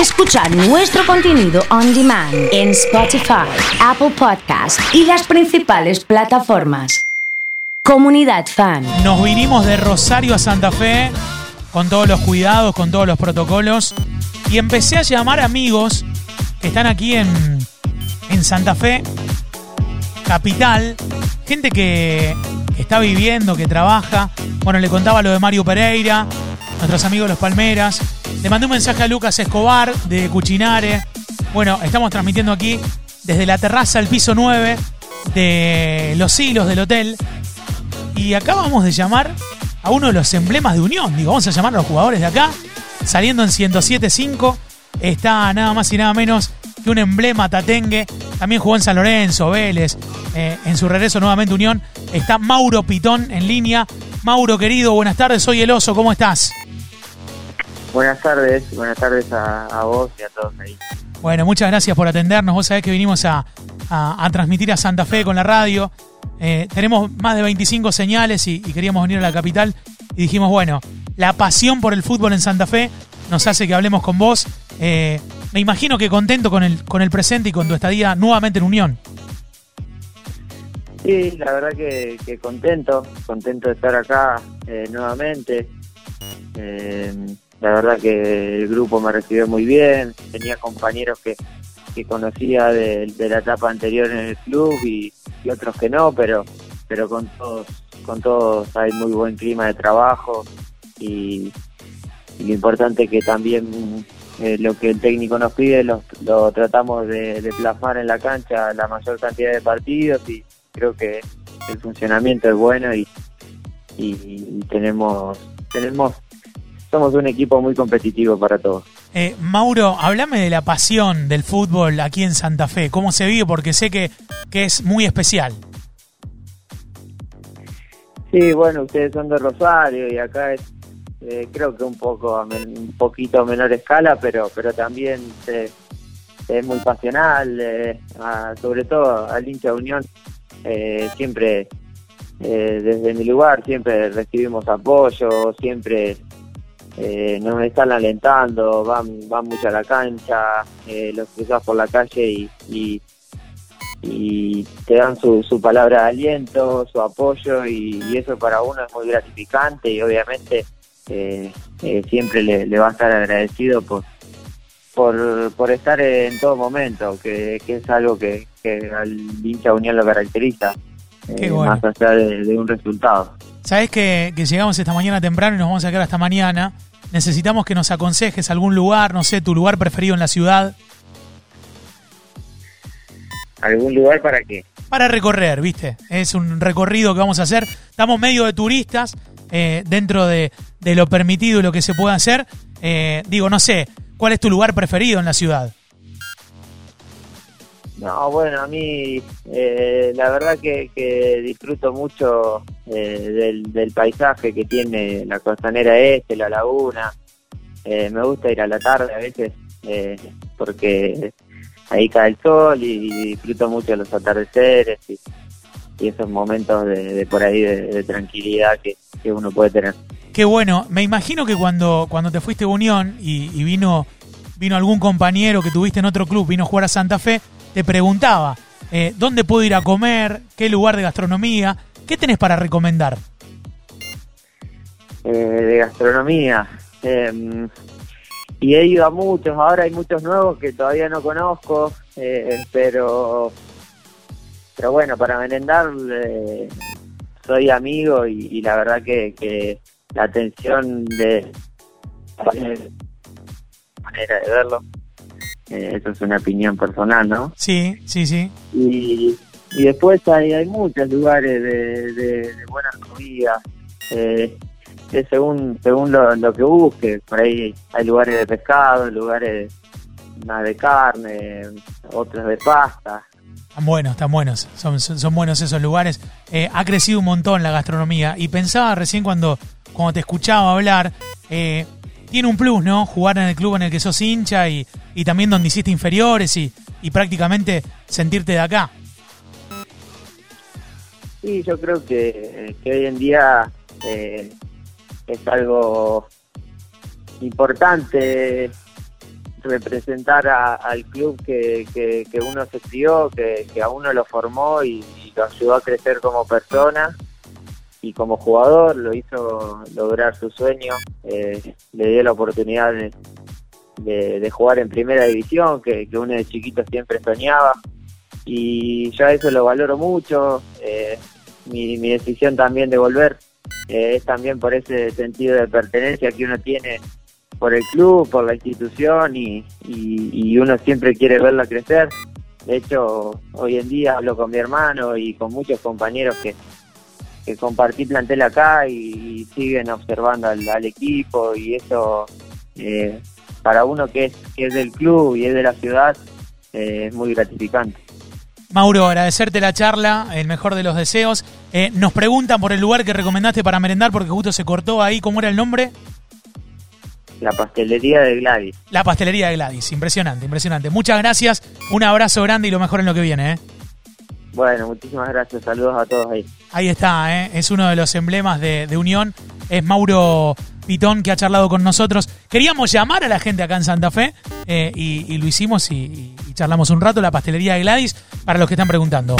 Escuchar nuestro contenido on demand en Spotify, Apple Podcast y las principales plataformas. Comunidad Fan. Nos vinimos de Rosario a Santa Fe con todos los cuidados, con todos los protocolos y empecé a llamar amigos que están aquí en, en Santa Fe, capital, gente que, que está viviendo, que trabaja. Bueno, le contaba lo de Mario Pereira, nuestros amigos Los Palmeras. Le mandé un mensaje a Lucas Escobar de Cuchinare. Bueno, estamos transmitiendo aquí desde la terraza al piso 9 de Los Hilos del hotel. Y acabamos de llamar a uno de los emblemas de Unión. Digo, vamos a llamar a los jugadores de acá. Saliendo en 107.5 está nada más y nada menos que un emblema tatengue. También jugó en San Lorenzo, Vélez. eh, en su regreso nuevamente Unión está Mauro Pitón en línea. Mauro, querido, buenas tardes. Soy el oso. ¿Cómo estás? Buenas tardes, buenas tardes a, a vos y a todos ahí. Bueno, muchas gracias por atendernos. Vos sabés que vinimos a, a- a transmitir a Santa Fe con la radio. Eh, tenemos más de 25 señales y, y queríamos venir a la capital. Y dijimos, bueno, la pasión por el fútbol en Santa Fe nos hace que hablemos con vos. Eh, me imagino que contento con el, con el presente y con tu estadía nuevamente en Unión. Sí, la verdad que, que contento, contento de estar acá eh, nuevamente. Eh, la verdad que el grupo me recibió muy bien, tenía compañeros que, que conocía de, la etapa anterior en el club y, otros que no, pero pero con todos con todos hay muy buen clima de trabajo y, lo importante que también eh, lo que el técnico nos pide lo, tratamos de, de plasmar en la cancha la mayor cantidad de partidos y creo que el funcionamiento es bueno y, y, y tenemos tenemos somos un equipo muy competitivo para todos. Eh, Mauro, hablame de la pasión del fútbol aquí en Santa Fe. ¿Cómo se vive? Porque sé que, que es muy especial. Sí, bueno, ustedes son de Rosario y acá es eh, creo que un poco un poquito a menor escala, pero pero también se- es muy pasional, eh, a- sobre todo al hincha de Unión eh, siempre eh, desde mi lugar siempre recibimos apoyo, siempre eh, nos están alentando, van van mucho a la cancha, eh, los cruzas por la calle y, y y te dan su, su palabra de aliento, su apoyo y, y eso para uno es muy gratificante y obviamente eh, siempre le, le va a estar agradecido por, por, por estar en todo momento, que, que es algo que, que al hincha Unión lo caracteriza, Qué bueno. más allá de, de un resultado. Sabés que, que llegamos esta mañana temprano y nos vamos a quedar hasta mañana. Necesitamos que nos aconsejes algún lugar, no sé, tu lugar preferido en la ciudad, ¿Algún lugar para qué? para recorrer, ¿viste? Es un recorrido que vamos a hacer. Estamos medio de turistas eh, dentro de, de lo permitido y lo que se puede hacer. Eh, digo, no sé, ¿cuál es tu lugar preferido en la ciudad? No, bueno, a mí eh, la verdad que, que disfruto mucho eh, del, paisaje que tiene la costanera este, la laguna. Eh, me gusta ir a la tarde a veces eh, porque ahí cae el sol y, disfruto mucho los atardeceres y, esos momentos de, por ahí de, tranquilidad que, que uno puede tener. Qué bueno. Me imagino que cuando, cuando te fuiste a Unión y, y vino, vino algún compañero que tuviste en otro club, vino a jugar a Santa Fe, te preguntaba, eh, ¿dónde puedo ir a comer? ¿Qué lugar de gastronomía? ¿Qué tenés para recomendar? eh, de gastronomía. Eh, y he ido a muchos, ahora hay muchos nuevos que todavía no conozco, eh, pero pero bueno, para merendar eh, soy amigo y, y la verdad que, que la atención de manera de verlo, eh, eso es una opinión personal, ¿no? Sí, sí, sí. y, y después hay, hay muchos lugares de, de, de buenas comidas eh, según según lo, lo que busques por ahí hay lugares de pescado lugares más de carne otros de pasta Están buenos, están buenos. Son, son, son buenos esos lugares. Eh, ha crecido un montón la gastronomía. Y pensaba recién cuando, cuando te escuchaba hablar, eh, tiene un plus, ¿no? Jugar en el club en el que sos hincha y, y también donde hiciste inferiores y, y prácticamente sentirte de acá. Sí, yo creo que, que hoy en día eh, es algo importante representar al club que, que, uno se crió, que, a uno lo formó y, lo ayudó a crecer como persona y como jugador, lo hizo lograr su sueño, eh, le dio la oportunidad de, de, jugar en primera división, que, uno de chiquito siempre soñaba y ya eso lo valoro mucho. Eh, mi, mi decisión también de volver eh, es también por ese sentido de pertenencia que uno tiene por el club, por la institución y, y, uno siempre quiere verla crecer. De hecho, hoy en día hablo con mi hermano y con muchos compañeros que, que compartí plantel acá y, siguen observando al, equipo y eso eh, para uno que es, que es del club y es de la ciudad eh, es muy gratificante. Mauro, agradecerte la charla, el mejor de los deseos. Eh, nos preguntan por el lugar que recomendaste para merendar porque justo se cortó ahí. ¿Cómo era el nombre? La pastelería de Gladys. La pastelería de Gladys, impresionante, impresionante. Muchas gracias, un abrazo grande y lo mejor en lo que viene. ¿eh? Bueno, muchísimas gracias, saludos a todos ahí. Ahí está, ¿eh? es uno de los emblemas de, Unión, es Mauro Pitón que ha charlado con nosotros. Queríamos llamar a la gente acá en Santa Fe eh, y, lo hicimos y, y charlamos un rato, la pastelería de Gladys, para los que están preguntando.